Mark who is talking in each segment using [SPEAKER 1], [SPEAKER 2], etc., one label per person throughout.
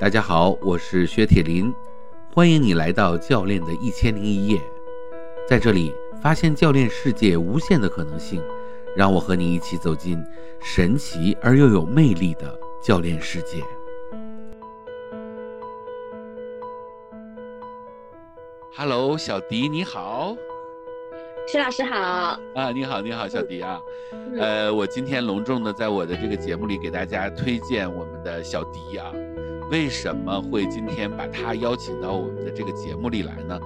[SPEAKER 1] 大家好，我是薛铁林，欢迎你来到教练的一千零一夜，在这里发现教练世界无限的可能性，让我和你一起走进神奇而又有魅力的教练世界。Hello，小迪你好，
[SPEAKER 2] 薛老师好。
[SPEAKER 1] 啊，你好你好，小迪啊，呃，我今天隆重的在我的这个节目里给大家推荐我们的小迪啊。为什么会今天把他邀请到我们的这个节目里来呢？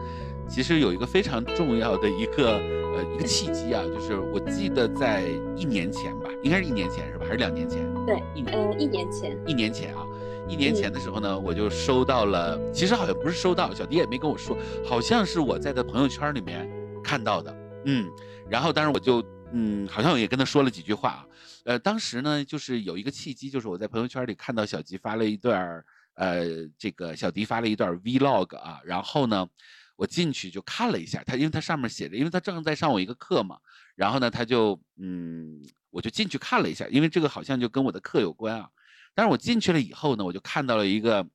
[SPEAKER 1] 其实有一个非常重要的一个呃一个契机啊，就是我记得在一年前吧，应该是一年前是吧，还是两年前？
[SPEAKER 2] 对，一呃一年前。
[SPEAKER 1] 一年前啊，一年前的时候呢，我就收到了，其实好像不是收到，小迪也没跟我说，好像是我在他朋友圈里面看到的，嗯，然后当时我就嗯，好像也跟他说了几句话啊。呃，当时呢，就是有一个契机，就是我在朋友圈里看到小吉发了一段呃，这个小迪发了一段 vlog 啊，然后呢，我进去就看了一下他，因为他上面写着，因为他正在上我一个课嘛，然后呢，他就嗯，我就进去看了一下，因为这个好像就跟我的课有关啊。但是我进去了以后呢，我就看到了一个，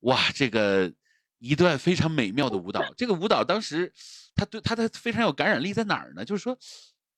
[SPEAKER 1] 哇，这个一段非常美妙的舞蹈。这个舞蹈当时，他对他的非常有感染力在哪儿呢？就是说，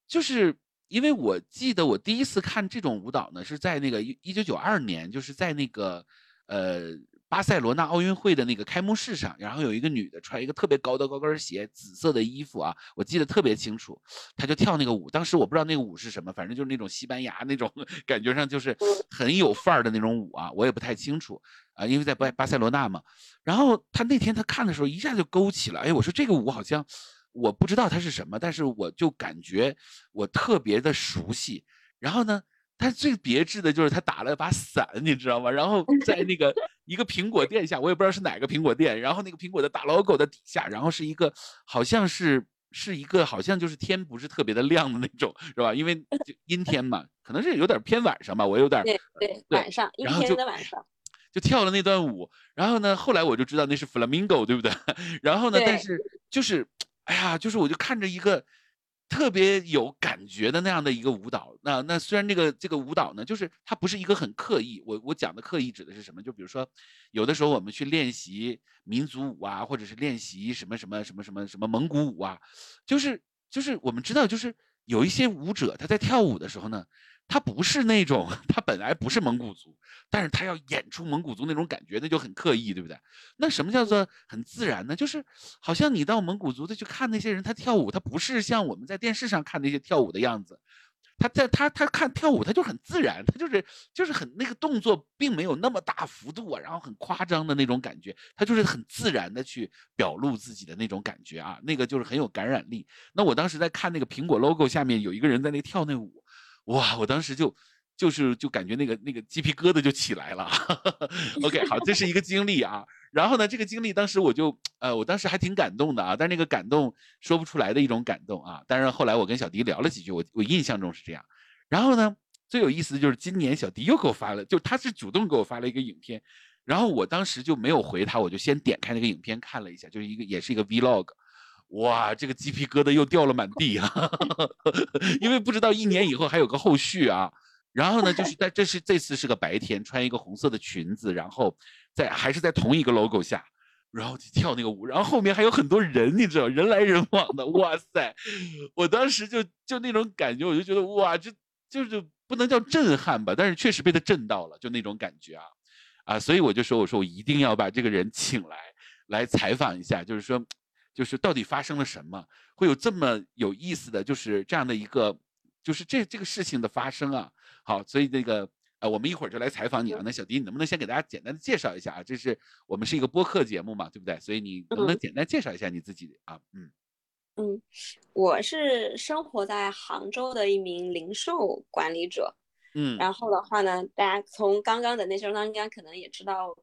[SPEAKER 1] 就是。因为我记得我第一次看这种舞蹈呢，是在那个一一九九二年，就是在那个，呃，巴塞罗那奥运会的那个开幕式上，然后有一个女的穿一个特别高的高跟鞋，紫色的衣服啊，我记得特别清楚，她就跳那个舞。当时我不知道那个舞是什么，反正就是那种西班牙那种感觉上就是很有范儿的那种舞啊，我也不太清楚啊，因为在巴巴塞罗那嘛。然后她那天她看的时候，一下就勾起了，哎，我说这个舞好像。我不知道它是什么，但是我就感觉我特别的熟悉。然后呢，它最别致的就是他打了把伞，你知道吗？然后在那个 一个苹果店下，我也不知道是哪个苹果店。然后那个苹果的大 logo 的底下，然后是一个好像是是一个好像就是天不是特别的亮的那种，是吧？因为阴天嘛，可能是有点偏晚上吧，我有点
[SPEAKER 2] 对对晚上阴天的晚上
[SPEAKER 1] 就跳了那段舞。然后呢，后来我就知道那是 flamingo，对不对？然后呢，但是就是。哎呀，就是我就看着一个特别有感觉的那样的一个舞蹈，那那虽然这个这个舞蹈呢，就是它不是一个很刻意，我我讲的刻意指的是什么？就比如说，有的时候我们去练习民族舞啊，或者是练习什么什么什么什么什么蒙古舞啊，就是就是我们知道，就是有一些舞者他在跳舞的时候呢。他不是那种，他本来不是蒙古族，但是他要演出蒙古族那种感觉，那就很刻意，对不对？那什么叫做很自然呢？就是好像你到蒙古族的去看那些人，他跳舞，他不是像我们在电视上看那些跳舞的样子，他在他他看跳舞，他就很自然，他就是就是很那个动作并没有那么大幅度啊，然后很夸张的那种感觉，他就是很自然的去表露自己的那种感觉啊，那个就是很有感染力。那我当时在看那个苹果 logo 下面有一个人在那跳那舞。哇！我当时就就是就感觉那个那个鸡皮疙瘩就起来了。OK，好，这是一个经历啊。然后呢，这个经历当时我就呃，我当时还挺感动的啊。但那个感动说不出来的一种感动啊。但是后来我跟小迪聊了几句，我我印象中是这样。然后呢，最有意思的就是今年小迪又给我发了，就他是主动给我发了一个影片，然后我当时就没有回他，我就先点开那个影片看了一下，就是一个也是一个 Vlog。哇，这个鸡皮疙瘩又掉了满地啊！因为不知道一年以后还有个后续啊。然后呢，就是在这是这次是个白天，穿一个红色的裙子，然后在还是在同一个 logo 下，然后去跳那个舞，然后后面还有很多人，你知道，人来人往的。哇塞，我当时就就那种感觉，我就觉得哇，这就是不能叫震撼吧，但是确实被他震到了，就那种感觉啊啊！所以我就说，我说我一定要把这个人请来，来采访一下，就是说。就是到底发生了什么，会有这么有意思的就是这样的一个，就是这这个事情的发生啊。好，所以这个呃，我们一会儿就来采访你啊。那小迪，你能不能先给大家简单的介绍一下啊？这是我们是一个播客节目嘛，对不对？所以你能不能简单介绍一下你自己啊？
[SPEAKER 2] 嗯嗯，我是生活在杭州的一名零售管理者。嗯，然后的话呢，大家从刚刚的那些当中可能也知道，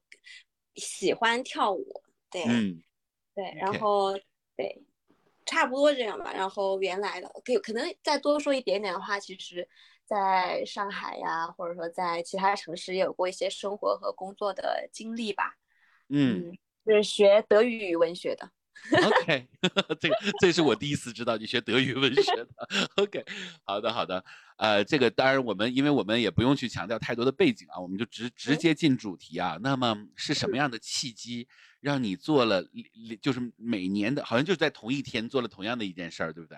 [SPEAKER 2] 喜欢跳舞，对。对，然后对，差不多这样吧。然后原来的可可能再多说一点点的话，其实在上海呀，或者说在其他城市也有过一些生活和工作的经历吧。嗯，是学德语文学的。
[SPEAKER 1] OK，这个这是我第一次知道你学德语文学的。OK，好的好的，呃，这个当然我们因为我们也不用去强调太多的背景啊，我们就直直接进主题啊。那么是什么样的契机让你做了，就是每年的，好像就是在同一天做了同样的一件事儿，对不对？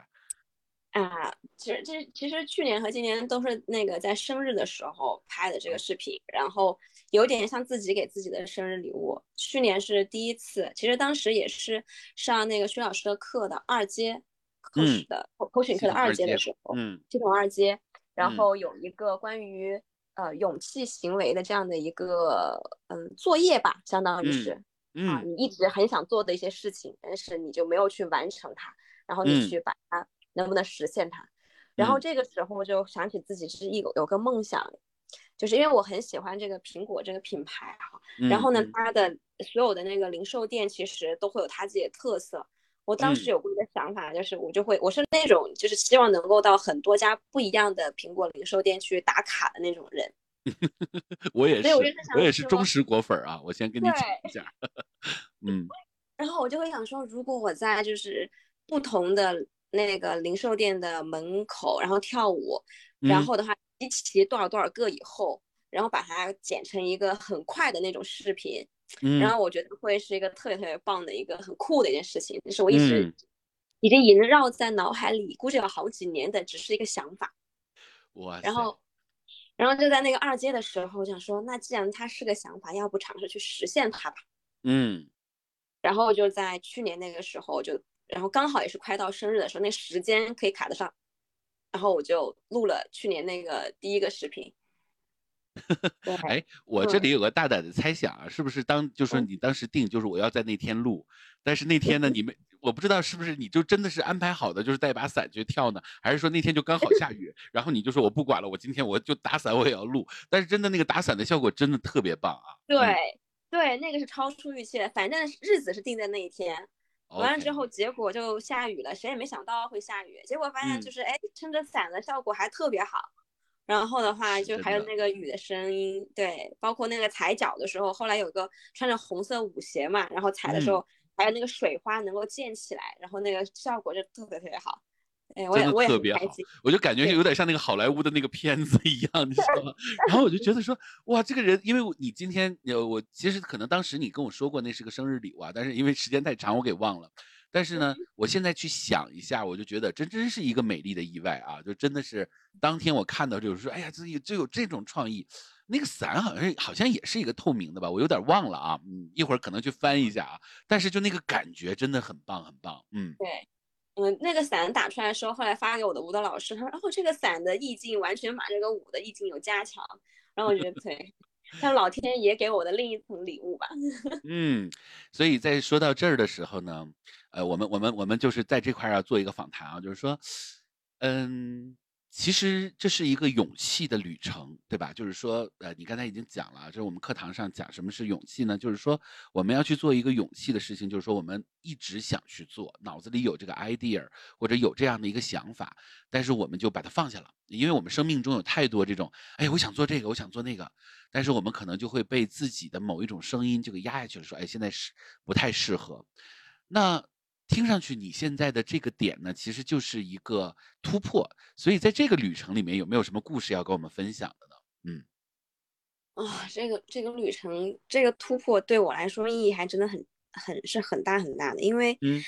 [SPEAKER 2] 啊，其实这其实去年和今年都是那个在生日的时候拍的这个视频，然后有点像自己给自己的生日礼物。去年是第一次，其实当时也是上那个薛老师的课的二阶口试的口口训课的二阶的时候，嗯，系统二阶，然后有一个关于呃勇气行为的这样的一个嗯作业吧，相当于是，啊，你一直很想做的一些事情，但是你就没有去完成它，然后你去把它。能不能实现它？然后这个时候就想起自己是一有个梦想，就是因为我很喜欢这个苹果这个品牌哈。然后呢，它的所有的那个零售店其实都会有它自己的特色。我当时有过一个想法，就是我就会我是那种就是希望能够到很多家不一样的苹果零售店去打卡的那种人。
[SPEAKER 1] 我也是，我也是忠实果粉啊！我先跟你讲一下。嗯。
[SPEAKER 2] 然后我就会想说，如果我在就是不同的。那个零售店的门口，然后跳舞，然后的话集齐多少多少个以后，然后把它剪成一个很快的那种视频，然后我觉得会是一个特别特别棒的一个很酷的一件事情，就是我一直已经萦绕在脑海里，估计有好几年的，只是一个想法。
[SPEAKER 1] 哇！
[SPEAKER 2] 然后，然后就在那个二阶的时候，想说，那既然它是个想法，要不尝试去实现它吧？
[SPEAKER 1] 嗯。
[SPEAKER 2] 然后就在去年那个时候就。然后刚好也是快到生日的时候，那时间可以卡得上，然后我就录了去年那个第一个视频。
[SPEAKER 1] 哎，我这里有个大胆的猜想啊，是不是当就是你当时定就是我要在那天录，但是那天呢，你们我不知道是不是你就真的是安排好的，就是带把伞去跳呢，还是说那天就刚好下雨，然后你就说我不管了，我今天我就打伞我也要录，但是真的那个打伞的效果真的特别棒啊。
[SPEAKER 2] 对对，那个是超出预期的，反正日子是定在那一天。完了之后，结果就下雨了，谁也没想到会下雨。结果发现就是，哎，撑着伞的效果还特别好。然后的话，就还有那个雨的声音，对，包括那个踩脚的时候，后来有个穿着红色舞鞋嘛，然后踩的时候，还有那个水花能够溅起来，然后那个效果就特别特别好。哎，我也我也
[SPEAKER 1] 特别好，我就感觉有点像那个好莱坞的那个片子一样，你知道吗？然后我就觉得说，哇，这个人，因为你今天，呃，我其实可能当时你跟我说过那是个生日礼物啊，但是因为时间太长，我给忘了。但是呢，我现在去想一下，我就觉得这真是一个美丽的意外啊！就真的是当天我看到就是说，哎呀，自己就有这种创意。那个伞好像好像也是一个透明的吧，我有点忘了啊，嗯，一会儿可能去翻一下啊。但是就那个感觉真的很棒，很棒，嗯，
[SPEAKER 2] 对。嗯，那个伞打出来的时候，后来发给我的舞蹈老师，他说：“哦，这个伞的意境完全把这个舞的意境有加强。”然后我觉得 对，像老天爷给我的另一层礼物吧。
[SPEAKER 1] 嗯，所以在说到这儿的时候呢，呃，我们我们我们就是在这块儿要做一个访谈啊，就是说，嗯。其实这是一个勇气的旅程，对吧？就是说，呃，你刚才已经讲了，就是我们课堂上讲什么是勇气呢？就是说，我们要去做一个勇气的事情，就是说，我们一直想去做，脑子里有这个 idea 或者有这样的一个想法，但是我们就把它放下了，因为我们生命中有太多这种，哎，我想做这个，我想做那个，但是我们可能就会被自己的某一种声音就给压下去了，说，哎，现在是不太适合。那。听上去你现在的这个点呢，其实就是一个突破，所以在这个旅程里面有没有什么故事要跟我们分享的呢？嗯，
[SPEAKER 2] 啊，这个这个旅程这个突破对我来说意义还真的很很是很大很大的，因为嗯，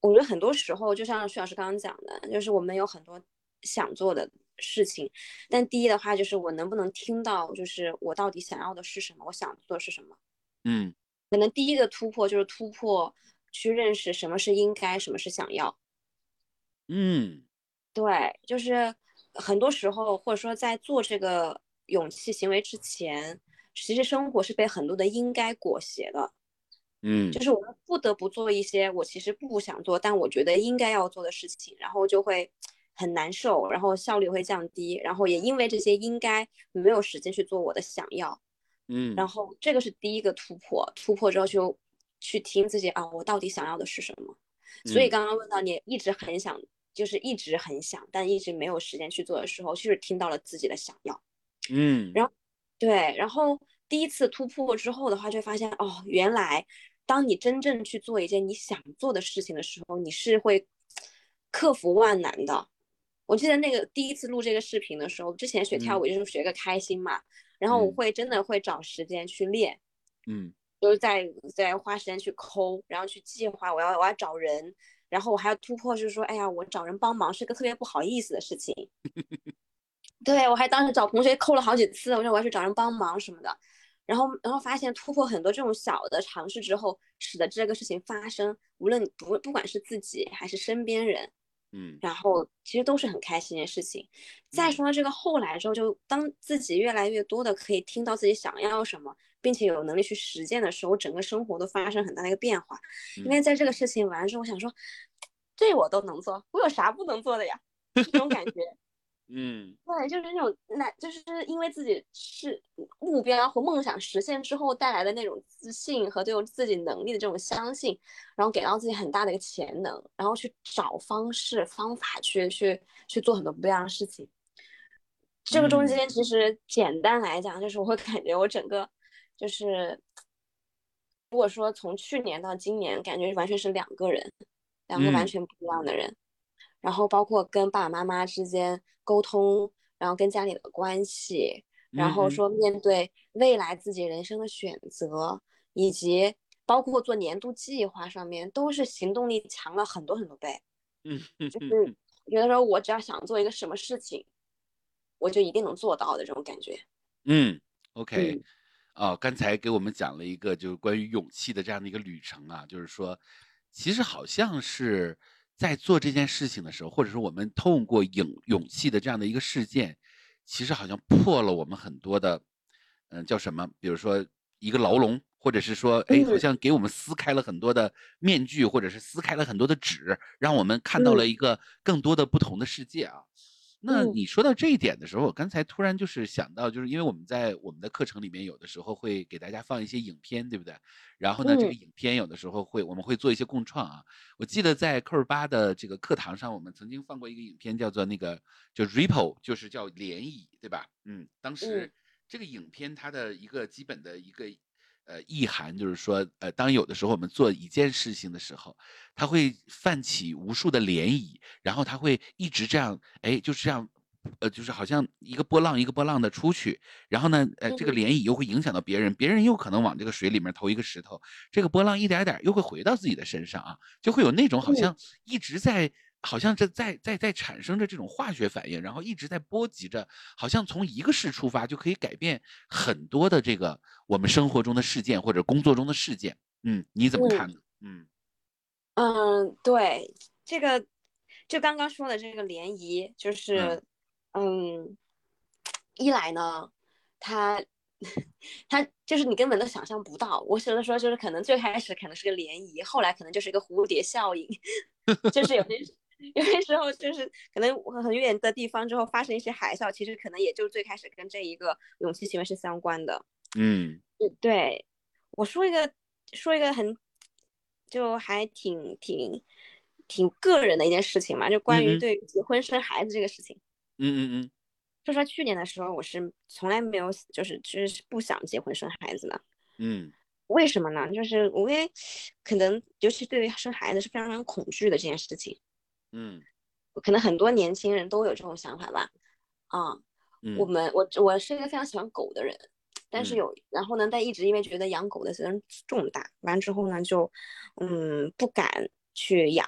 [SPEAKER 2] 我觉得很多时候就像徐老师刚刚讲的，就是我们有很多想做的事情，但第一的话就是我能不能听到，就是我到底想要的是什么，我想做的是什么？
[SPEAKER 1] 嗯，
[SPEAKER 2] 可能第一个突破就是突破。去认识什么是应该，什么是想要。
[SPEAKER 1] 嗯，
[SPEAKER 2] 对，就是很多时候，或者说在做这个勇气行为之前，其实生活是被很多的应该裹挟的。
[SPEAKER 1] 嗯，
[SPEAKER 2] 就是我们不得不做一些我其实不想做，但我觉得应该要做的事情，然后就会很难受，然后效率会降低，然后也因为这些应该没有时间去做我的想要。
[SPEAKER 1] 嗯，
[SPEAKER 2] 然后这个是第一个突破，突破之后就。去听自己啊，我到底想要的是什么？所以刚刚问到你一直很想，就是一直很想，但一直没有时间去做的时候，就是听到了自己的想要。
[SPEAKER 1] 嗯，
[SPEAKER 2] 然后对，然后第一次突破之后的话，就发现哦，原来当你真正去做一件你想做的事情的时候，你是会克服万难的。我记得那个第一次录这个视频的时候，之前学跳舞就是学个开心嘛，然后我会真的会找时间去练，
[SPEAKER 1] 嗯，
[SPEAKER 2] 就是在在花时间去抠，然后去计划我要我要找人，然后我还要突破，就是说，哎呀，我找人帮忙是个特别不好意思的事情。对我还当时找同学抠了好几次，我说我要去找人帮忙什么的。然后，然后发现突破很多这种小的尝试之后，使得这个事情发生，无论不不管是自己还是身边人，
[SPEAKER 1] 嗯，
[SPEAKER 2] 然后其实都是很开心的事情。再说到这个后来之后，就当自己越来越多的可以听到自己想要什么，并且有能力去实践的时候，整个生活都发生很大的一个变化。因为在这个事情完了之后，我想说，这我都能做，我有啥不能做的呀？这种感觉。
[SPEAKER 1] 嗯，
[SPEAKER 2] 对，就是那种，那就是因为自己是目标和梦想实现之后带来的那种自信和对自己能力的这种相信，然后给到自己很大的一个潜能，然后去找方式方法去去去做很多不一样的事情。这个中间其实简单来讲，就是我会感觉我整个就是，如果说从去年到今年，感觉完全是两个人，两个完全不一样的人。然后包括跟爸爸妈妈之间沟通，然后跟家里的关系，然后说面对未来自己人生的选择，以及包括做年度计划上面，都是行动力强了很多很多倍。
[SPEAKER 1] 嗯，
[SPEAKER 2] 就是有的时候我只要想做一个什么事情，我就一定能做到的这种感觉。
[SPEAKER 1] 嗯，OK，哦，刚才给我们讲了一个就是关于勇气的这样的一个旅程啊，就是说，其实好像是。在做这件事情的时候，或者说我们通过勇勇气的这样的一个事件，其实好像破了我们很多的，嗯，叫什么？比如说一个牢笼，或者是说，哎，好像给我们撕开了很多的面具，或者是撕开了很多的纸，让我们看到了一个更多的不同的世界啊。那你说到这一点的时候，我刚才突然就是想到，就是因为我们在我们的课程里面有的时候会给大家放一些影片，对不对？然后呢，这个影片有的时候会我们会做一些共创啊。我记得在扣八的这个课堂上，我们曾经放过一个影片，叫做那个就 Ripple，就是叫涟漪，对吧？嗯，当时这个影片它的一个基本的一个。呃，意涵就是说，呃，当有的时候我们做一件事情的时候，它会泛起无数的涟漪，然后它会一直这样，哎，就是这样，呃，就是好像一个波浪一个波浪的出去，然后呢，呃，这个涟漪又会影响到别人，别人又可能往这个水里面投一个石头，这个波浪一点点又会回到自己的身上啊，就会有那种好像一直在。好像这在在在产生着这种化学反应，然后一直在波及着，好像从一个事出发就可以改变很多的这个我们生活中的事件或者工作中的事件。嗯，你怎么看呢？
[SPEAKER 2] 嗯嗯，对，这个就刚刚说的这个涟漪，就是嗯，一来呢，它它就是你根本都想象不到。我有的说就是可能最开始可能是个涟漪，后来可能就是一个蝴蝶效应，就是有些。有些时候就是可能很远的地方之后发生一些海啸，其实可能也就最开始跟这一个勇气行为是相关的。
[SPEAKER 1] 嗯，
[SPEAKER 2] 对，我说一个说一个很就还挺挺挺个人的一件事情嘛，就关于对结婚生孩子这个事情。
[SPEAKER 1] 嗯嗯嗯，
[SPEAKER 2] 就说去年的时候，我是从来没有就是就是不想结婚生孩子的。
[SPEAKER 1] 嗯，
[SPEAKER 2] 为什么呢？就是因为可能尤其对于生孩子是非常非常恐惧的这件事情。
[SPEAKER 1] 嗯，
[SPEAKER 2] 可能很多年轻人都有这种想法吧，啊，我们我我是一个非常喜欢狗的人，但是有然后呢，但一直因为觉得养狗的责任重大，完之后呢就嗯不敢去养，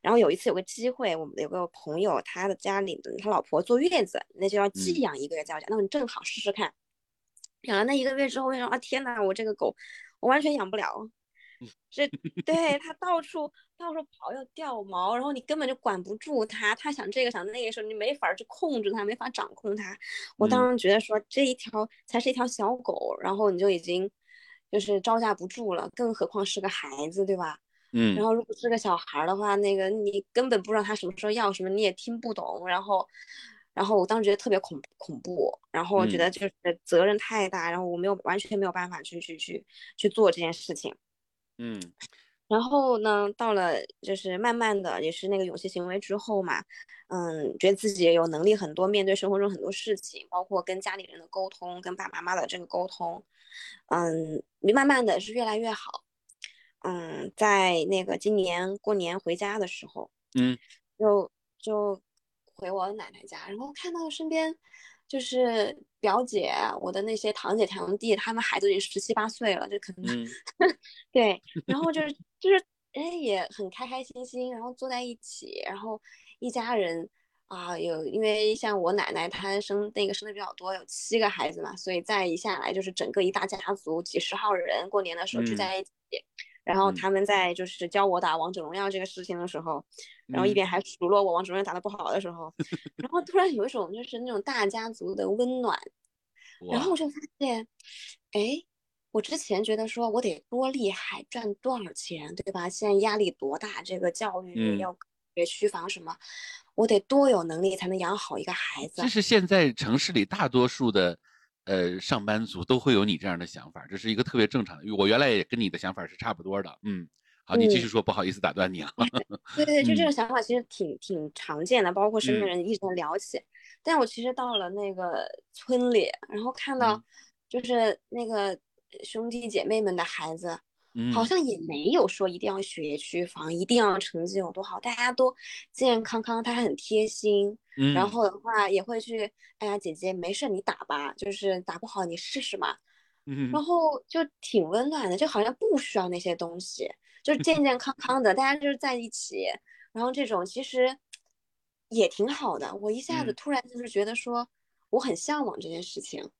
[SPEAKER 2] 然后有一次有个机会，我们有个朋友他的家里他老婆坐月子，那就要寄养一个月，在我家，那你正好试试看，养了那一个月之后，为什么啊天哪，我这个狗我完全养不了。这对它到处到时候跑要掉毛，然后你根本就管不住它，它想这个想那个时候你没法去控制它，没法掌控它。我当时觉得说这一条才是一条小狗，然后你就已经就是招架不住了，更何况是个孩子，对吧？
[SPEAKER 1] 嗯。
[SPEAKER 2] 然后如果是个小孩的话，那个你根本不知道他什么时候要什么，你也听不懂。然后，然后我当时觉得特别恐恐怖，然后我觉得就是责任太大，然后我没有完全没有办法去去去去做这件事情。
[SPEAKER 1] 嗯，
[SPEAKER 2] 然后呢，到了就是慢慢的，也是那个勇气行为之后嘛，嗯，觉得自己也有能力很多，面对生活中很多事情，包括跟家里人的沟通，跟爸爸妈妈的这个沟通，嗯，慢慢的是越来越好。嗯，在那个今年过年回家的时候，
[SPEAKER 1] 嗯，
[SPEAKER 2] 就就回我奶奶家，然后看到身边就是表姐，我的那些堂姐堂弟，他们孩子已经十七八岁了，就可能 对，然后就是就是哎也很开开心心，然后坐在一起，然后一家人啊有，因为像我奶奶她生那个生的比较多，有七个孩子嘛，所以再一下来就是整个一大家族几十号人过年的时候聚在一起。然后他们在就是教我打王者荣耀这个事情的时候，然后一边还数落我王者荣耀打的不好的时候，然后突然有一种就是那种大家族的温暖，然后我就发现，哎，我之前觉得说我得多厉害，赚多少钱，对吧？现在压力多大，这个教育要学区房什么，我得多有能力才能养好一个孩子。
[SPEAKER 1] 这是现在城市里大多数的。呃，上班族都会有你这样的想法，这是一个特别正常的。我原来也跟你的想法是差不多的。嗯，好，你继续说，不好意思打断你啊。
[SPEAKER 2] 对对，就这种想法其实挺挺常见的，包括身边人一直在聊起。但我其实到了那个村里，然后看到就是那个兄弟姐妹们的孩子。好像也没有说一定要学区房，一定要成绩有多好，大家都健健康康，他还很贴心。嗯，然后的话也会去，哎呀，姐姐没事，你打吧，就是打不好你试试嘛。嗯，然后就挺温暖的，就好像不需要那些东西，就是健健康康的，大家就是在一起，然后这种其实也挺好的。我一下子突然就是觉得说，我很向往这件事情。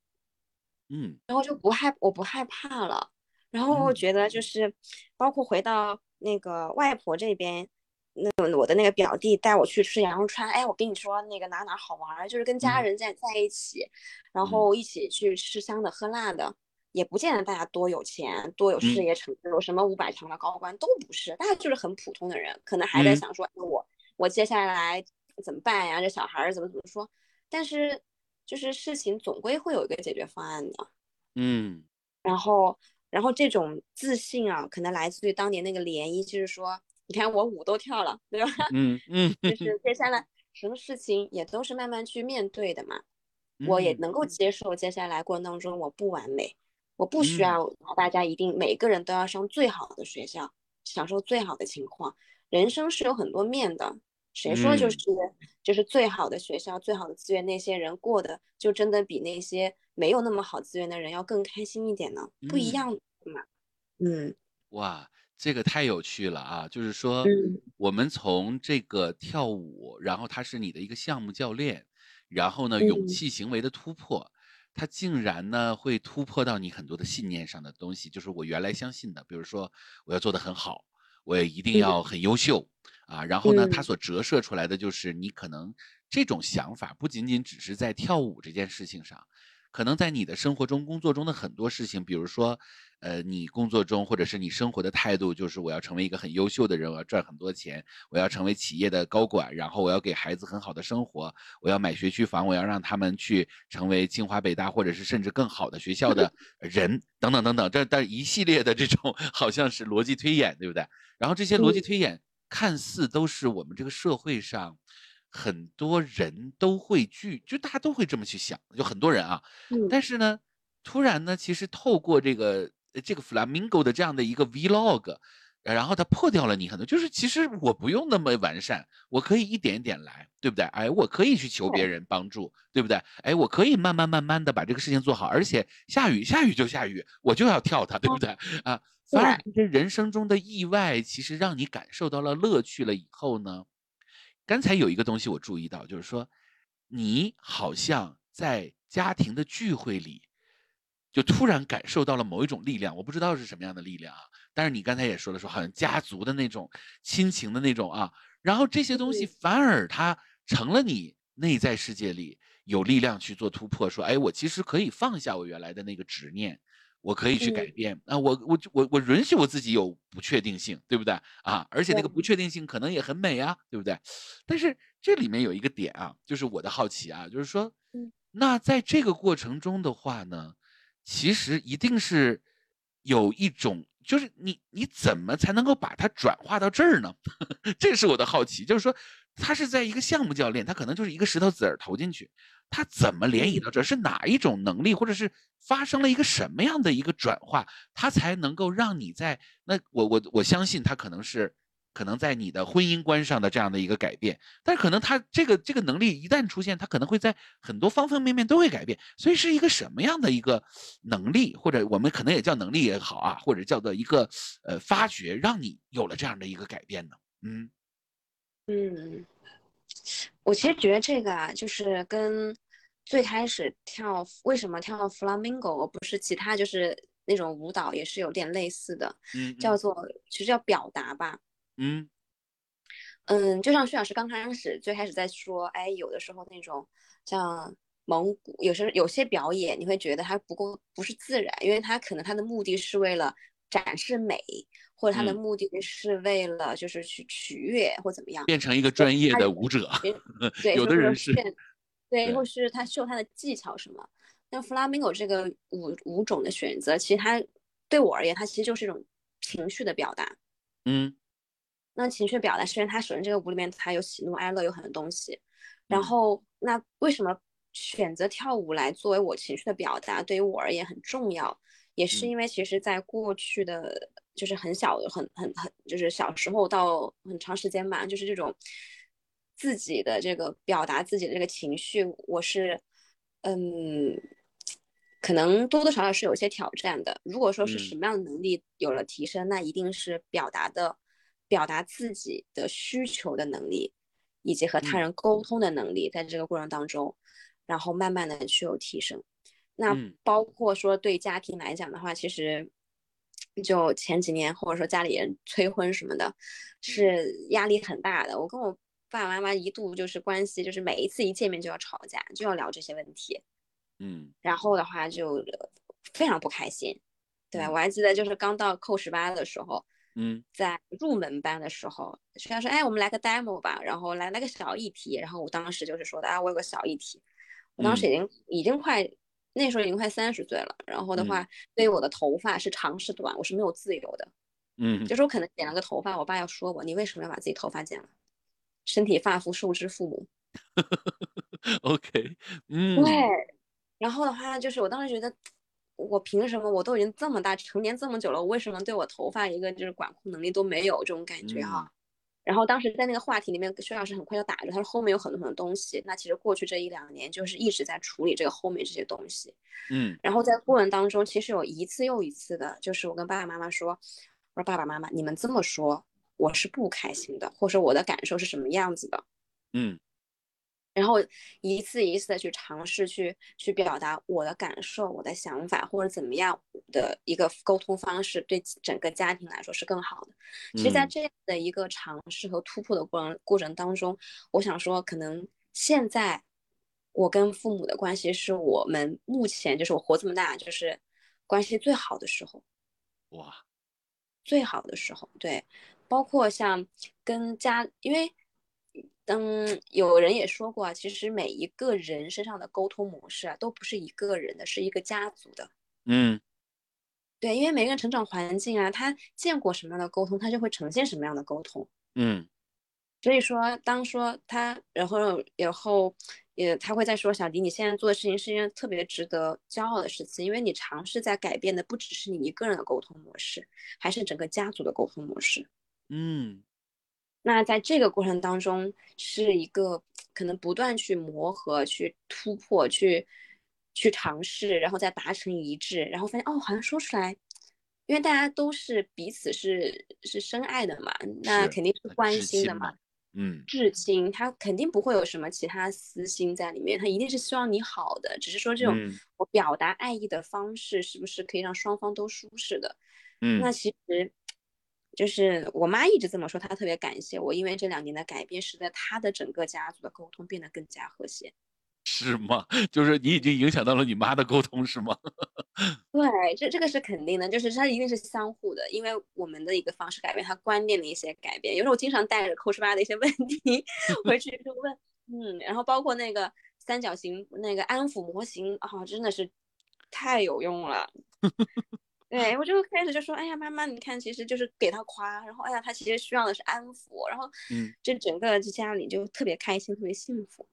[SPEAKER 1] 嗯，
[SPEAKER 2] 然后就不害，我不害怕了。然后我觉得就是，包括回到那个外婆这边，那我的那个表弟带我去吃羊肉串，哎，我跟你说那个哪哪好玩，就是跟家人在在一起，然后一起去吃香的喝辣的，也不见得大家多有钱，多有事业成就，什么五百强的高官都不是，大家就是很普通的人，可能还在想说，我我接下来怎么办呀？这小孩怎么怎么说？但是就是事情总归会有一个解决方案的，
[SPEAKER 1] 嗯，
[SPEAKER 2] 然后。然后这种自信啊，可能来自于当年那个涟漪，就是说，你看我舞都跳了，对吧？
[SPEAKER 1] 嗯嗯，
[SPEAKER 2] 就是接下来什么事情也都是慢慢去面对的嘛。我也能够接受接下来过程当中我不完美，我不需要大家一定每个人都要上最好的学校，享受最好的情况。人生是有很多面的，谁说就是就是最好的学校、最好的资源，那些人过的就真的比那些。没有那么好资源的人要更开心一点呢，不一样嘛。嗯，
[SPEAKER 1] 哇，这个太有趣了啊！就是说，我们从这个跳舞，然后他是你的一个项目教练，然后呢，勇气行为的突破，他竟然呢会突破到你很多的信念上的东西，就是我原来相信的，比如说我要做的很好，我也一定要很优秀啊。然后呢，它所折射出来的就是你可能这种想法不仅仅只是在跳舞这件事情上。可能在你的生活中、工作中的很多事情，比如说，呃，你工作中或者是你生活的态度，就是我要成为一个很优秀的人，我要赚很多钱，我要成为企业的高管，然后我要给孩子很好的生活，我要买学区房，我要让他们去成为清华、北大或者是甚至更好的学校的 人，等等等等，这但一系列的这种 好像是逻辑推演，对不对？然后这些逻辑推演看似都是我们这个社会上。很多人都会去，就大家都会这么去想，就很多人啊。但是呢，突然呢，其实透过这个这个 flamingo 的这样的一个 vlog，然后它破掉了你很多，就是其实我不用那么完善，我可以一点一点来，对不对？哎，我可以去求别人帮助，对不对？哎，我可以慢慢慢慢的把这个事情做好，而且下雨下雨就下雨，我就要跳它，对不对？啊，反而这人生中的意外，其实让你感受到了乐趣了以后呢？刚才有一个东西我注意到，就是说，你好像在家庭的聚会里，就突然感受到了某一种力量，我不知道是什么样的力量啊。但是你刚才也说了，说好像家族的那种亲情的那种啊，然后这些东西反而它成了你内在世界里有力量去做突破，说，哎，我其实可以放下我原来的那个执念。我可以去改变啊，我我我我允许我自己有不确定性，对不对啊？而且那个不确定性可能也很美啊，对不对？但是这里面有一个点啊，就是我的好奇啊，就是说，那在这个过程中的话呢，其实一定是有一种，就是你你怎么才能够把它转化到这儿呢？这是我的好奇，就是说，他是在一个项目教练，他可能就是一个石头子儿投进去，他怎么联谊到这？是哪一种能力，或者是发生了一个什么样的一个转化，他才能够让你在那？我我我相信他可能是。可能在你的婚姻观上的这样的一个改变，但可能他这个这个能力一旦出现，他可能会在很多方方面面都会改变。所以是一个什么样的一个能力，或者我们可能也叫能力也好啊，或者叫做一个呃发掘，让你有了这样的一个改变呢？
[SPEAKER 2] 嗯嗯，我其实觉得这个啊，就是跟最开始跳为什么跳 flamingo 不是其他就是那种舞蹈也是有点类似的，
[SPEAKER 1] 嗯，
[SPEAKER 2] 叫做其实叫表达吧。
[SPEAKER 1] 嗯
[SPEAKER 2] 嗯，就像薛老师刚开始最开始在说，哎，有的时候那种像蒙古，有时有些表演，你会觉得它不够不是自然，因为它可能它的目的是为了展示美，或者他的目的是为了就是去取悦或怎么样，
[SPEAKER 1] 变成一个专业的舞者。
[SPEAKER 2] 对，
[SPEAKER 1] 有的人是，
[SPEAKER 2] 对，或是他秀他的技巧什么。那 flamingo 这个舞舞种的选择，其实它对我而言，它其实就是一种情绪的表达。
[SPEAKER 1] 嗯。
[SPEAKER 2] 那情绪表达，是因为它首先这个舞里面它有喜怒哀乐，有很多东西。然后，那为什么选择跳舞来作为我情绪的表达，对于我而言很重要？也是因为其实，在过去的，就是很小的、很很很，就是小时候到很长时间吧，就是这种自己的这个表达自己的这个情绪，我是，嗯，可能多多少少是有些挑战的。如果说是什么样的能力有了提升，那一定是表达的。表达自己的需求的能力，以及和他人沟通的能力，在这个过程当中，然后慢慢的去有提升。那包括说对家庭来讲的话，其实就前几年或者说家里人催婚什么的，是压力很大的。我跟我爸爸妈妈一度就是关系，就是每一次一见面就要吵架，就要聊这些问题。
[SPEAKER 1] 嗯，
[SPEAKER 2] 然后的话就非常不开心，对？我还记得就是刚到扣十八的时候。
[SPEAKER 1] 嗯，
[SPEAKER 2] 在入门班的时候，学校说，哎，我们来个 demo 吧，然后来来个小议题，然后我当时就是说的，啊，我有个小议题，我当时已经已经快那时候已经快三十岁了，然后的话，对于我的头发是长是短，我是没有自由的，
[SPEAKER 1] 嗯，
[SPEAKER 2] 就是我可能剪了个头发，我爸要说我，你为什么要把自己头发剪了？身体发肤受之父母，
[SPEAKER 1] OK，嗯，
[SPEAKER 2] 对，然后的话就是我当时觉得。我凭什么？我都已经这么大，成年这么久了，我为什么对我头发一个就是管控能力都没有这种感觉哈？然后当时在那个话题里面，薛老师很快就打着，他说后面有很多很多东西。那其实过去这一两年就是一直在处理这个后面这些东西。
[SPEAKER 1] 嗯，
[SPEAKER 2] 然后在过程当中，其实有一次又一次的，就是我跟爸爸妈妈说，我说爸爸妈妈，你们这么说，我是不开心的，或者说我的感受是什么样子的？
[SPEAKER 1] 嗯。
[SPEAKER 2] 然后一次一次的去尝试去去表达我的感受、我的想法或者怎么样的一个沟通方式，对整个家庭来说是更好的。其实，在这样的一个尝试和突破的过程过程当中，我想说，可能现在我跟父母的关系是我们目前就是我活这么大就是关系最好的时候。
[SPEAKER 1] 哇，
[SPEAKER 2] 最好的时候，对，包括像跟家，因为。嗯，有人也说过啊，其实每一个人身上的沟通模式啊，都不是一个人的，是一个家族的。
[SPEAKER 1] 嗯，
[SPEAKER 2] 对，因为每个人成长环境啊，他见过什么样的沟通，他就会呈现什么样的沟通。
[SPEAKER 1] 嗯，
[SPEAKER 2] 所以说，当说他，然后然后也他会再说，小迪，你现在做的事情是一件特别值得骄傲的事情，因为你尝试在改变的不只是你一个人的沟通模式，还是整个家族的沟通模式。
[SPEAKER 1] 嗯。
[SPEAKER 2] 那在这个过程当中，是一个可能不断去磨合、去突破、去去尝试，然后再达成一致，然后发现哦，好像说出来，因为大家都是彼此是是深爱的嘛，那肯定是关心的嘛，
[SPEAKER 1] 嗯，
[SPEAKER 2] 至亲，他肯定不会有什么其他私心在里面，他一定是希望你好的，只是说这种我表达爱意的方式是不是可以让双方都舒适的，
[SPEAKER 1] 嗯，
[SPEAKER 2] 那其实。就是我妈一直这么说，她特别感谢我，因为这两年的改变，使得她的整个家族的沟通变得更加和谐。
[SPEAKER 1] 是吗？就是你已经影响到了你妈的沟通，是吗？
[SPEAKER 2] 对，这这个是肯定的，就是它一定是相互的，因为我们的一个方式改变，她观念的一些改变。有时候我经常带着扣十八的一些问题 回去就问，嗯，然后包括那个三角形那个安抚模型啊，真的是太有用了。对 我就开始就说，哎呀，妈妈，你看，其实就是给他夸，然后，哎呀，他其实需要的是安抚，然后，
[SPEAKER 1] 嗯，
[SPEAKER 2] 这整个家里就特别开心，特别幸福。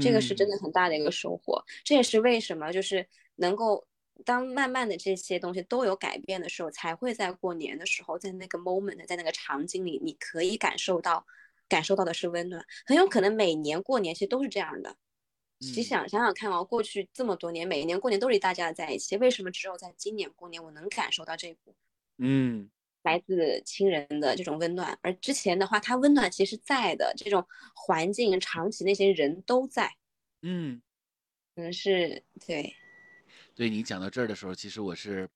[SPEAKER 2] 这个是真的很大的一个收获。这也是为什么就是能够当慢慢的这些东西都有改变的时候，才会在过年的时候，在那个 moment，在那个场景里，你可以感受到感受到的是温暖。很有可能每年过年其实都是这样的。你想想想看啊，过去这么多年，每一年过年都是大家在一起，为什么只有在今年过年我能感受到这一股，
[SPEAKER 1] 嗯，
[SPEAKER 2] 来自亲人的这种温暖？而之前的话，它温暖其实在的，这种环境、长期那些人都在，
[SPEAKER 1] 嗯，
[SPEAKER 2] 可能是对。
[SPEAKER 1] 对你讲到这儿的时候，其实我是，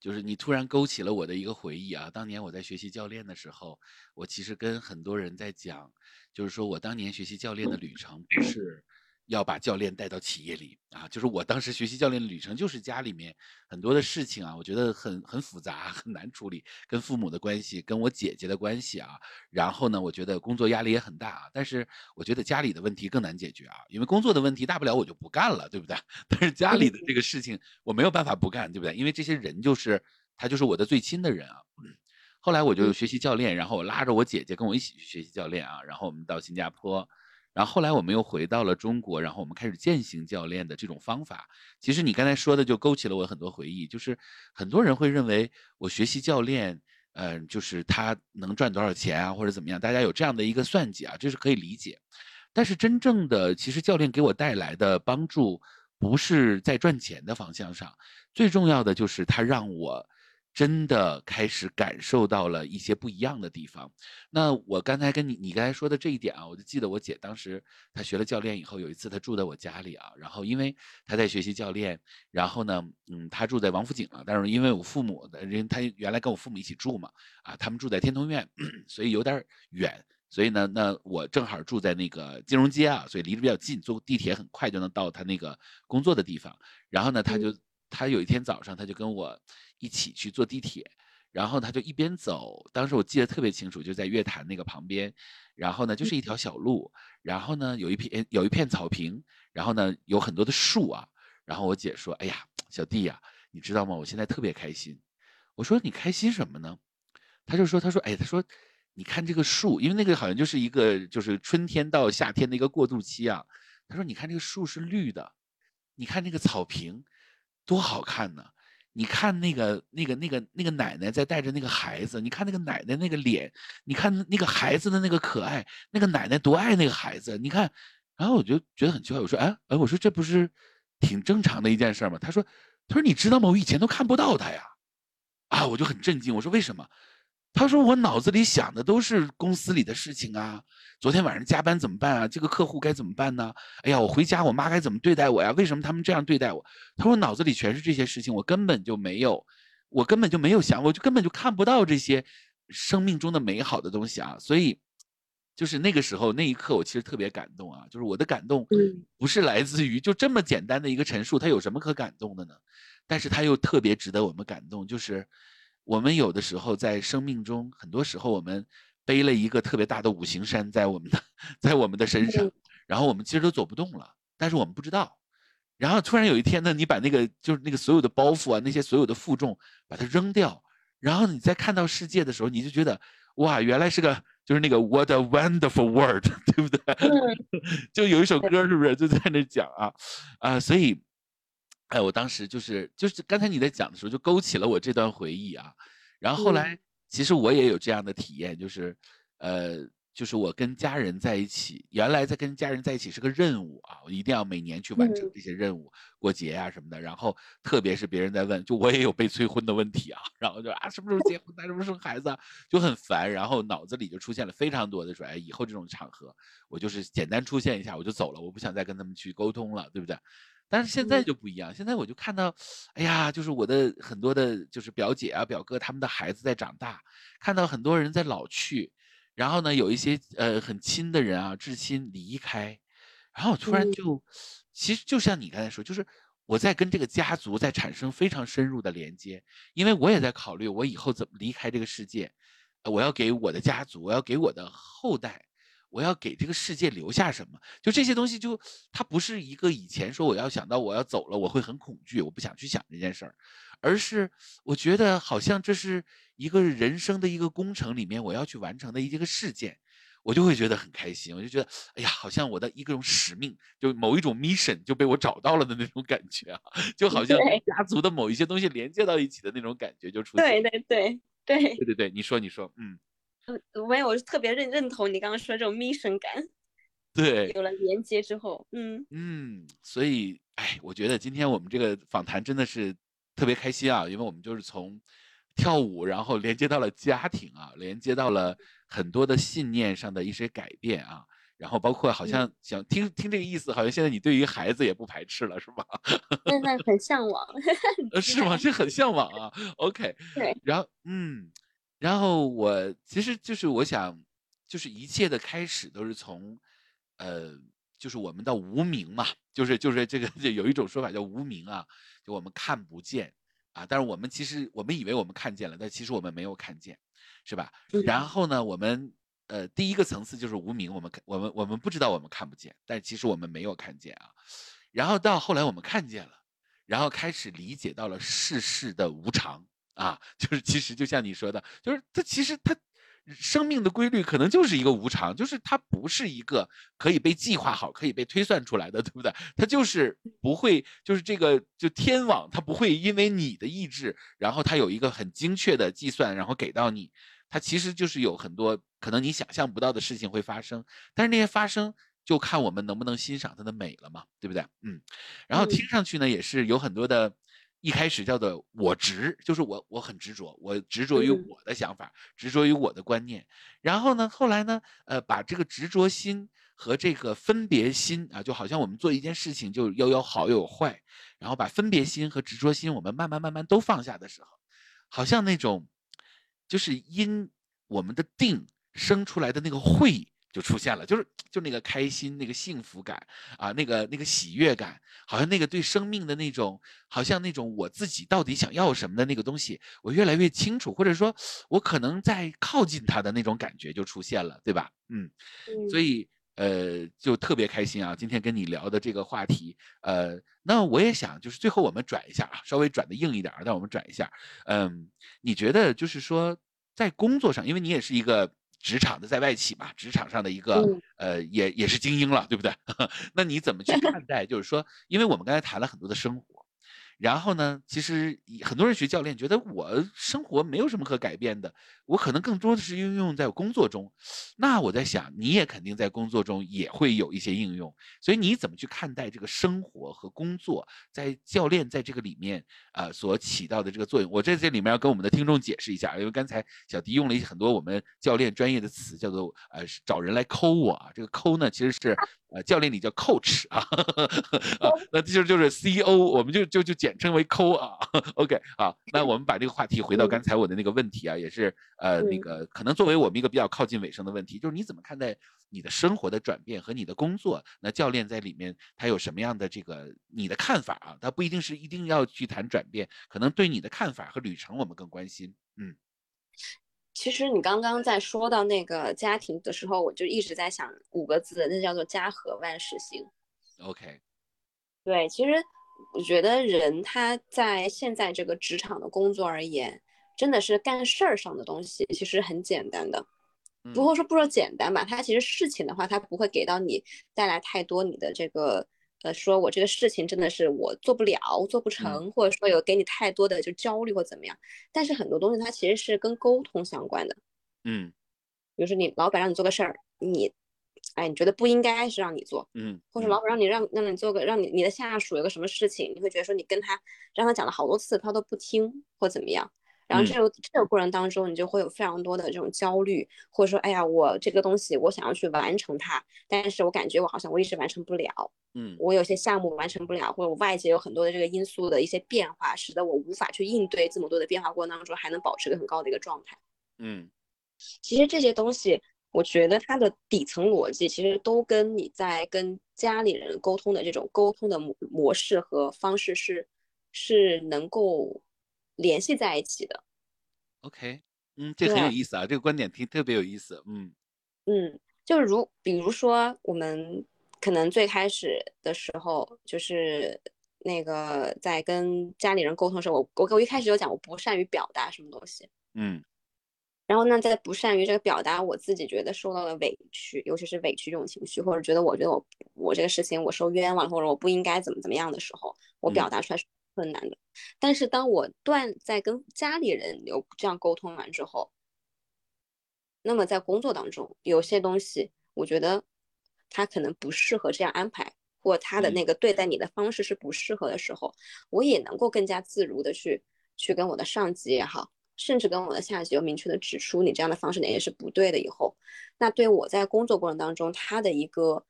[SPEAKER 1] 就是你突然勾起了我的一个回忆啊。当年我在学习教练的时候，我其实跟很多人在讲，就是说我当年学习教练的旅程不是。要把教练带到企业里啊，就是我当时学习教练的旅程，就是家里面很多的事情啊，我觉得很很复杂，很难处理，跟父母的关系，跟我姐姐的关系啊，然后呢，我觉得工作压力也很大啊，但是我觉得家里的问题更难解决啊，因为工作的问题大不了我就不干了，对不对？但是家里的这个事情我没有办法不干，对不对？因为这些人就是他就是我的最亲的人啊。后来我就学习教练，然后我拉着我姐姐跟我一起去学习教练啊，然后我们到新加坡。然后后来我们又回到了中国，然后我们开始践行教练的这种方法。其实你刚才说的就勾起了我很多回忆，就是很多人会认为我学习教练，嗯，就是他能赚多少钱啊，或者怎么样，大家有这样的一个算计啊，这是可以理解。但是真正的，其实教练给我带来的帮助，不是在赚钱的方向上，最重要的就是他让我。真的开始感受到了一些不一样的地方。那我刚才跟你，你刚才说的这一点啊，我就记得我姐当时她学了教练以后，有一次她住在我家里啊，然后因为她在学习教练，然后呢，嗯，她住在王府井啊，但是因为我父母的人，她原来跟我父母一起住嘛，啊，他们住在天通苑，所以有点远，所以呢，那我正好住在那个金融街啊，所以离得比较近，坐地铁很快就能到她那个工作的地方。然后呢，她就她有一天早上，他就跟我。一起去坐地铁，然后他就一边走，当时我记得特别清楚，就在月坛那个旁边，然后呢就是一条小路，然后呢有一片有一片草坪，然后呢有很多的树啊，然后我姐说：“哎呀，小弟呀，你知道吗？我现在特别开心。”我说：“你开心什么呢？”他就说：“他说，哎，他说，你看这个树，因为那个好像就是一个就是春天到夏天的一个过渡期啊。他说：你看这个树是绿的，你看那个草坪，多好看呢。”你看那个那个那个那个奶奶在带着那个孩子，你看那个奶奶那个脸，你看那个孩子的那个可爱，那个奶奶多爱那个孩子，你看，然后我就觉得很奇怪，我说，哎哎，我说这不是挺正常的一件事吗？他说，他说你知道吗？我以前都看不到他呀，啊，我就很震惊，我说为什么？他说：“我脑子里想的都是公司里的事情啊，昨天晚上加班怎么办啊？这个客户该怎么办呢？哎呀，我回家我妈该怎么对待我呀？为什么他们这样对待我？”他说：“脑子里全是这些事情，我根本就没有，我根本就没有想，我就根本就看不到这些生命中的美好的东西啊。所以，就是那个时候那一刻，我其实特别感动啊。就是我的感动，不是来自于就这么简单的一个陈述，它有什么可感动的呢？但是它又特别值得我们感动，就是。”我们有的时候在生命中，很多时候我们背了一个特别大的五行山在我们的 在我们的身上，然后我们其实都走不动了，但是我们不知道。然后突然有一天呢，你把那个就是那个所有的包袱啊，那些所有的负重把它扔掉，然后你再看到世界的时候，你就觉得哇，原来是个就是那个 What a wonderful world，对不对？就有一首歌是不是就在那讲啊啊，所以。哎，我当时就是就是刚才你在讲的时候，就勾起了我这段回忆啊。然后后来，其实我也有这样的体验，就是，呃，就是我跟家人在一起，原来在跟家人在一起是个任务啊，我一定要每年去完成这些任务，过节啊什么的。然后，特别是别人在问，就我也有被催婚的问题啊，然后就啊，什么时候结婚，什么时候生孩子啊，就很烦。然后脑子里就出现了非常多的说，哎，以后这种场合，我就是简单出现一下我就走了，我不想再跟他们去沟通了，对不对？但是现在就不一样，现在我就看到，哎呀，就是我的很多的，就是表姐啊、表哥他们的孩子在长大，看到很多人在老去，然后呢，有一些呃很亲的人啊、至亲离开，然后我突然就，其实就像你刚才说，就是我在跟这个家族在产生非常深入的连接，因为我也在考虑我以后怎么离开这个世界，我要给我的家族，我要给我的后代。我要给这个世界留下什么？就这些东西，就它不是一个以前说我要想到我要走了，我会很恐惧，我不想去想这件事儿，而是我觉得好像这是一个人生的一个工程里面我要去完成的一个事件。我就会觉得很开心，我就觉得，哎呀，好像我的一种使命，就某一种 mission 就被我找到了的那种感觉啊，就好像家族的某一些东西连接到一起的那种感觉就出现。
[SPEAKER 2] 对对对对
[SPEAKER 1] 对对对，你说你说，嗯，
[SPEAKER 2] 没有，我是特别认认同你刚刚说这种 mission 感。
[SPEAKER 1] 对，
[SPEAKER 2] 有了连接之后，嗯
[SPEAKER 1] 嗯，所以，哎，我觉得今天我们这个访谈真的是特别开心啊，因为我们就是从跳舞，然后连接到了家庭啊，连接到了很多的信念上的一些改变啊，然后包括好像想听听这个意思，好像现在你对于孩子也不排斥了，是吧？
[SPEAKER 2] 现在很向往，
[SPEAKER 1] 是吗？是很向往啊。OK，
[SPEAKER 2] 对，
[SPEAKER 1] 然后嗯，然后我其实就是我想，就是一切的开始都是从。呃，就是我们的无名嘛，就是就是这个有一种说法叫无名啊，就我们看不见啊，但是我们其实我们以为我们看见了，但其实我们没有看见，是吧？然后呢，我们呃第一个层次就是无名，我们看我们我们不知道我们看不见，但其实我们没有看见啊。然后到后来我们看见了，然后开始理解到了世事的无常啊，就是其实就像你说的，就是它其实它。生命的规律可能就是一个无常，就是它不是一个可以被计划好、可以被推算出来的，对不对？它就是不会，就是这个就天网，它不会因为你的意志，然后它有一个很精确的计算，然后给到你。它其实就是有很多可能你想象不到的事情会发生，但是那些发生就看我们能不能欣赏它的美了嘛，对不对？嗯，然后听上去呢也是有很多的。一开始叫做我执，就是我我很执着，我执着于我的想法，执着于我的观念。然后呢，后来呢，呃，把这个执着心和这个分别心啊，就好像我们做一件事情就要有好又有坏，然后把分别心和执着心我们慢慢慢慢都放下的时候，好像那种，就是因我们的定生出来的那个慧。就出现了，就是就那个开心、那个幸福感啊，那个那个喜悦感，好像那个对生命的那种，好像那种我自己到底想要什么的那个东西，我越来越清楚，或者说，我可能在靠近他的那种感觉就出现了，对吧？嗯，所以呃，就特别开心啊，今天跟你聊的这个话题，呃，那我也想就是最后我们转一下啊，稍微转的硬一点，但我们转一下，嗯，你觉得就是说在工作上，因为你也是一个。职场的在外企嘛，职场上的一个呃，也也是精英了，对不对？那你怎么去看待？就是说，因为我们刚才谈了很多的生活。然后呢，其实很多人学教练觉得我生活没有什么可改变的，我可能更多的是应用在工作中。那我在想，你也肯定在工作中也会有一些应用，所以你怎么去看待这个生活和工作在教练在这个里面啊所起到的这个作用？我在这里面要跟我们的听众解释一下，因为刚才小迪用了一些很多我们教练专业的词，叫做呃找人来抠我啊，这个抠呢其实是。呃，教练里叫 coach 啊，啊，那就就是 CEO，我们就就就简称为 co 啊。OK，好，那我们把这个话题回到刚才我的那个问题啊，也是呃那个可能作为我们一个比较靠近尾声的问题，就是你怎么看待你的生活的转变和你的工作？那教练在里面他有什么样的这个你的看法啊？他不一定是一定要去谈转变，可能对你的看法和旅程我们更关心。嗯。
[SPEAKER 2] 其实你刚刚在说到那个家庭的时候，我就一直在想五个字，那叫做家和万事兴。
[SPEAKER 1] OK，
[SPEAKER 2] 对，其实我觉得人他在现在这个职场的工作而言，真的是干事儿上的东西，其实很简单的。不过说不说简单吧，它其实事情的话，它不会给到你带来太多你的这个。呃，说我这个事情真的是我做不了，做不成，或者说有给你太多的就焦虑或怎么样。但是很多东西它其实是跟沟通相关的，
[SPEAKER 1] 嗯，
[SPEAKER 2] 比如说你老板让你做个事儿，你，哎，你觉得不应该是让你做，
[SPEAKER 1] 嗯，
[SPEAKER 2] 或者老板让你让让你做个让你你的下属有个什么事情，你会觉得说你跟他让他讲了好多次，他都不听或怎么样。然后这个这个过程当中，你就会有非常多的这种焦虑，或者说，哎呀，我这个东西我想要去完成它，但是我感觉我好像我一直完成不了，
[SPEAKER 1] 嗯，
[SPEAKER 2] 我有些项目完成不了，或者我外界有很多的这个因素的一些变化，使得我无法去应对这么多的变化过程当中还能保持一个很高的一个状态，
[SPEAKER 1] 嗯，
[SPEAKER 2] 其实这些东西，我觉得它的底层逻辑其实都跟你在跟家里人沟通的这种沟通的模模式和方式是是能够。联系在一起的
[SPEAKER 1] ，OK，嗯，这很有意思啊，这个观点听特别有意思，嗯。
[SPEAKER 2] 嗯，就如比如说我们可能最开始的时候，就是那个在跟家里人沟通的时候，我我我一开始就讲我不善于表达什么东西，
[SPEAKER 1] 嗯，
[SPEAKER 2] 然后呢，在不善于这个表达我自己觉得受到了委屈，尤其是委屈这种情绪，或者觉得我觉得我我这个事情我受冤枉，或者我不应该怎么怎么样的时候，我表达出来是困难的。但是当我断在跟家里人有这样沟通完之后，那么在工作当中有些东西，我觉得他可能不适合这样安排，或他的那个对待你的方式是不适合的时候，我也能够更加自如的去去跟我的上级也好。甚至跟我的下级有明确的指出，你这样的方式哪些是不对的。以后，那对我在工作过程当中，他的一个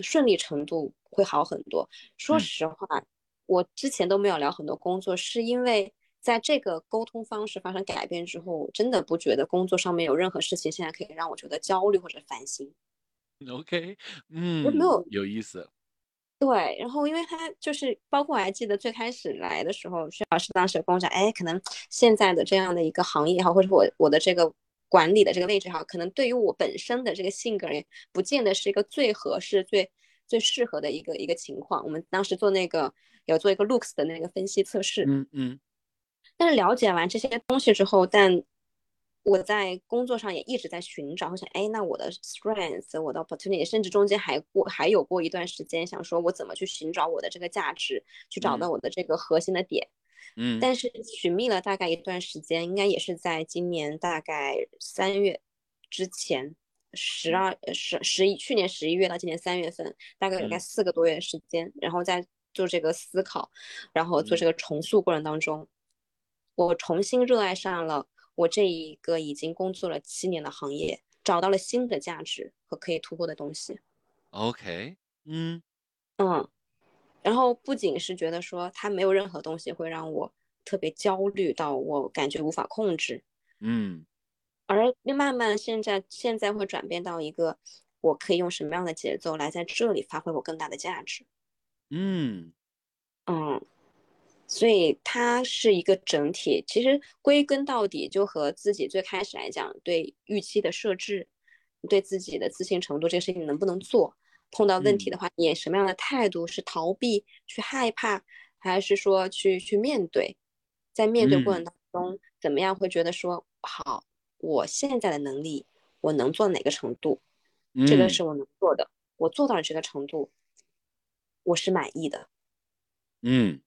[SPEAKER 2] 顺利程度会好很多。说实话，我之前都没有聊很多工作，是因为在这个沟通方式发生改变之后，真的不觉得工作上面有任何事情现在可以让我觉得焦虑或者烦心。
[SPEAKER 1] OK，嗯，
[SPEAKER 2] 没有
[SPEAKER 1] 有意思。
[SPEAKER 2] 对，然后因为他就是包括我还记得最开始来的时候，薛老师当时跟我讲，哎，可能现在的这样的一个行业也好，或者我我的这个管理的这个位置也好，可能对于我本身的这个性格也不见得是一个最合适、最最适合的一个一个情况。我们当时做那个有做一个 looks 的那个分析测试，
[SPEAKER 1] 嗯嗯，
[SPEAKER 2] 但是了解完这些东西之后，但我在工作上也一直在寻找，我想，哎，那我的 strength，我的 opportunity，甚至中间还过还有过一段时间，想说我怎么去寻找我的这个价值，去找到我的这个核心的点。
[SPEAKER 1] 嗯，
[SPEAKER 2] 但是寻觅了大概一段时间，应该也是在今年大概三月之前，十二十十一去年十一月到今年三月份，大概大概四个多月时间，然后在做这个思考，然后做这个重塑过程当中，我重新热爱上了。我这一个已经工作了七年的行业，找到了新的价值和可以突破的东西。
[SPEAKER 1] OK，嗯
[SPEAKER 2] 嗯，然后不仅是觉得说它没有任何东西会让我特别焦虑到我感觉无法控制，
[SPEAKER 1] 嗯，
[SPEAKER 2] 而慢慢现在现在会转变到一个我可以用什么样的节奏来在这里发挥我更大的价值。
[SPEAKER 1] 嗯
[SPEAKER 2] 嗯。所以它是一个整体，其实归根到底就和自己最开始来讲对预期的设置，对自己的自信程度，这个事情能不能做，碰到问题的话，你什么样的态度是逃避、去害怕，还是说去去面对？在面对过程当中，怎么样会觉得说好，我现在的能力我能做哪个程度？这个是我能做的，我做到了这个程度，我是满意的。
[SPEAKER 1] 嗯。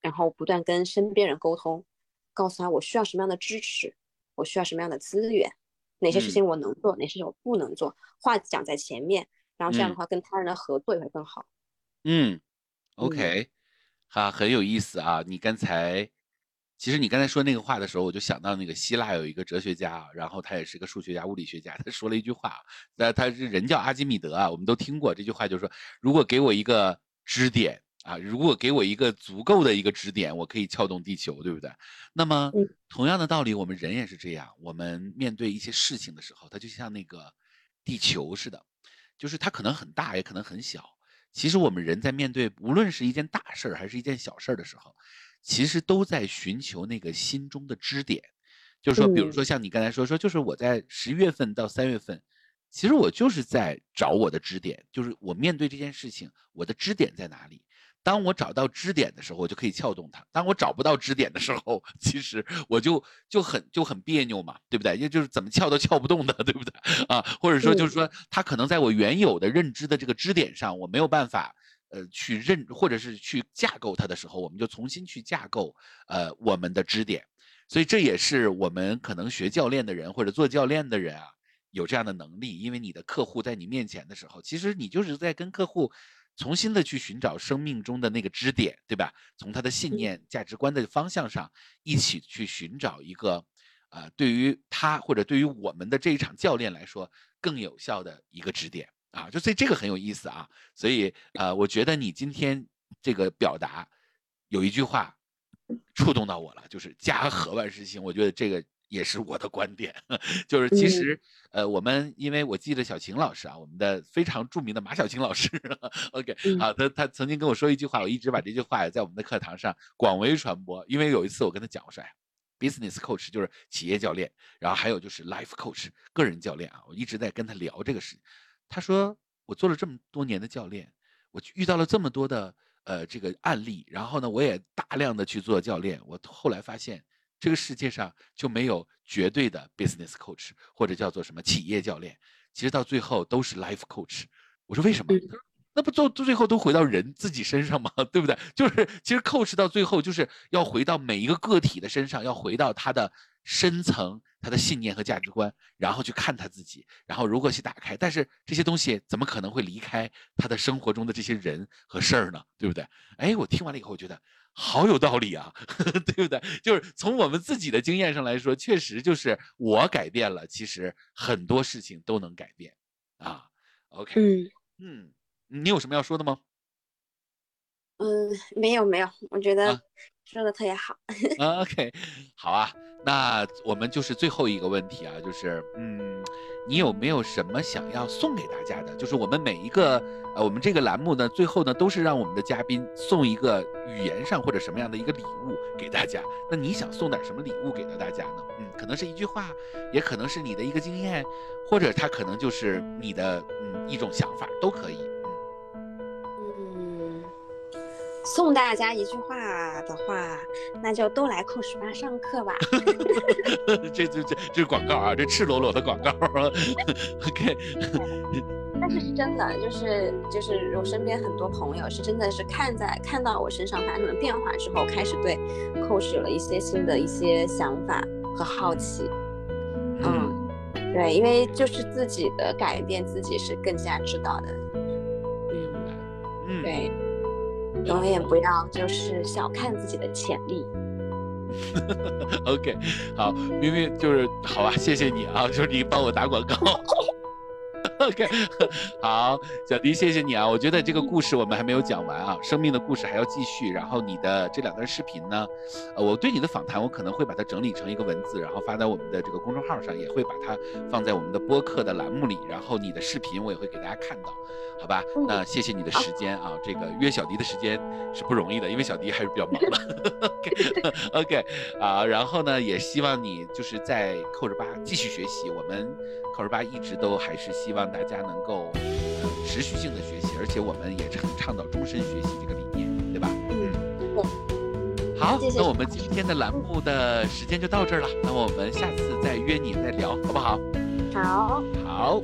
[SPEAKER 2] 然后不断跟身边人沟通，告诉他我需要什么样的支持，我需要什么样的资源，哪些事情我能做，哪些事情我不能做，话讲在前面，然后这样的话跟他人的合作也会更好。
[SPEAKER 1] 嗯，OK，哈，很有意思啊。你刚才，其实你刚才说那个话的时候，我就想到那个希腊有一个哲学家，然后他也是个数学家、物理学家，他说了一句话，那他是人叫阿基米德啊，我们都听过这句话，就是说，如果给我一个支点。啊，如果给我一个足够的一个支点，我可以撬动地球，对不对？那么同样的道理，我们人也是这样。我们面对一些事情的时候，它就像那个地球似的，就是它可能很大，也可能很小。其实我们人在面对无论是一件大事儿还是一件小事儿的时候，其实都在寻求那个心中的支点。就是说，比如说像你刚才说说，就是我在十一月份到三月份，其实我就是在找我的支点，就是我面对这件事情，我的支点在哪里？当我找到支点的时候，我就可以撬动它；当我找不到支点的时候，其实我就就很就很别扭嘛，对不对？也就是怎么撬都撬不动的，对不对？啊，或者说就是说，它可能在我原有的认知的这个支点上，我没有办法呃去认，或者是去架构它的时候，我们就重新去架构呃我们的支点。所以这也是我们可能学教练的人或者做教练的人啊有这样的能力，因为你的客户在你面前的时候，其实你就是在跟客户。重新的去寻找生命中的那个支点，对吧？从他的信念、价值观的方向上，一起去寻找一个，呃，对于他或者对于我们的这一场教练来说更有效的一个支点啊！就所以这个很有意思啊！所以呃，我觉得你今天这个表达有一句话触动到我了，就是“家和万事兴”。我觉得这个。也是我的观点，就是其实，呃，我们因为我记得小晴老师啊，我们的非常著名的马小晴老师，OK，啊，他他曾经跟我说一句话，我一直把这句话在我们的课堂上广为传播。因为有一次我跟他讲，我说，哎，business coach 就是企业教练，然后还有就是 life coach 个人教练啊，我一直在跟他聊这个事。他说，我做了这么多年的教练，我遇到了这么多的呃这个案例，然后呢，我也大量的去做教练，我后来发现。这个世界上就没有绝对的 business coach 或者叫做什么企业教练，其实到最后都是 life coach。我说为什么？那不最最后都回到人自己身上吗？对不对？就是其实 coach 到最后就是要回到每一个个体的身上，要回到他的深层、他的信念和价值观，然后去看他自己，然后如何去打开。但是这些东西怎么可能会离开他的生活中的这些人和事儿呢？对不对？哎，我听完了以后，我觉得好有道理啊，对不对？就是从我们自己的经验上来说，确实就是我改变了，其实很多事情都能改变啊。OK，嗯嗯。你有什么要说的吗？
[SPEAKER 2] 嗯，没有没有，我觉得说的特别好。
[SPEAKER 1] OK，好啊，那我们就是最后一个问题啊，就是嗯，你有没有什么想要送给大家的？就是我们每一个呃，我们这个栏目呢，最后呢都是让我们的嘉宾送一个语言上或者什么样的一个礼物给大家。那你想送点什么礼物给到大家呢？嗯，可能是一句话，也可能是你的一个经验，或者它可能就是你的嗯一种想法，都可以。
[SPEAKER 2] 送大家一句话的话，那就都来扣十八上课吧。
[SPEAKER 1] 这这这这是广告啊，这赤裸裸的广告。OK。
[SPEAKER 2] 但是是真的，就是就是我身边很多朋友是真的是看在看到我身上发生了变化之后，开始对 coach 有了一些新的一些想法和好奇。嗯，对，因为就是自己的改变，自己是更加知道的。
[SPEAKER 1] 明白。嗯。
[SPEAKER 2] 对。永远不要就是小看自己的潜力。
[SPEAKER 1] OK，好，明明就是好吧，谢谢你啊，就是你帮我打广告。OK，好，小迪，谢谢你啊！我觉得这个故事我们还没有讲完啊，生命的故事还要继续。然后你的这两段视频呢，呃，我对你的访谈我可能会把它整理成一个文字，然后发在我们的这个公众号上，也会把它放在我们的播客的栏目里。然后你的视频我也会给大家看到，好吧？那谢谢你的时间啊，这个约小迪的时间是不容易的，因为小迪还是比较忙的。OK，啊，然后呢，也希望你就是在扣着八继续学习，我们。扣十八一直都还是希望大家能够持续性的学习，而且我们也是很倡导终身学习这个理念，对吧？
[SPEAKER 2] 嗯，
[SPEAKER 1] 好，那我们今天的栏目的时间就到这儿了，那我们下次再约你再聊，好不好？
[SPEAKER 2] 好，
[SPEAKER 1] 好。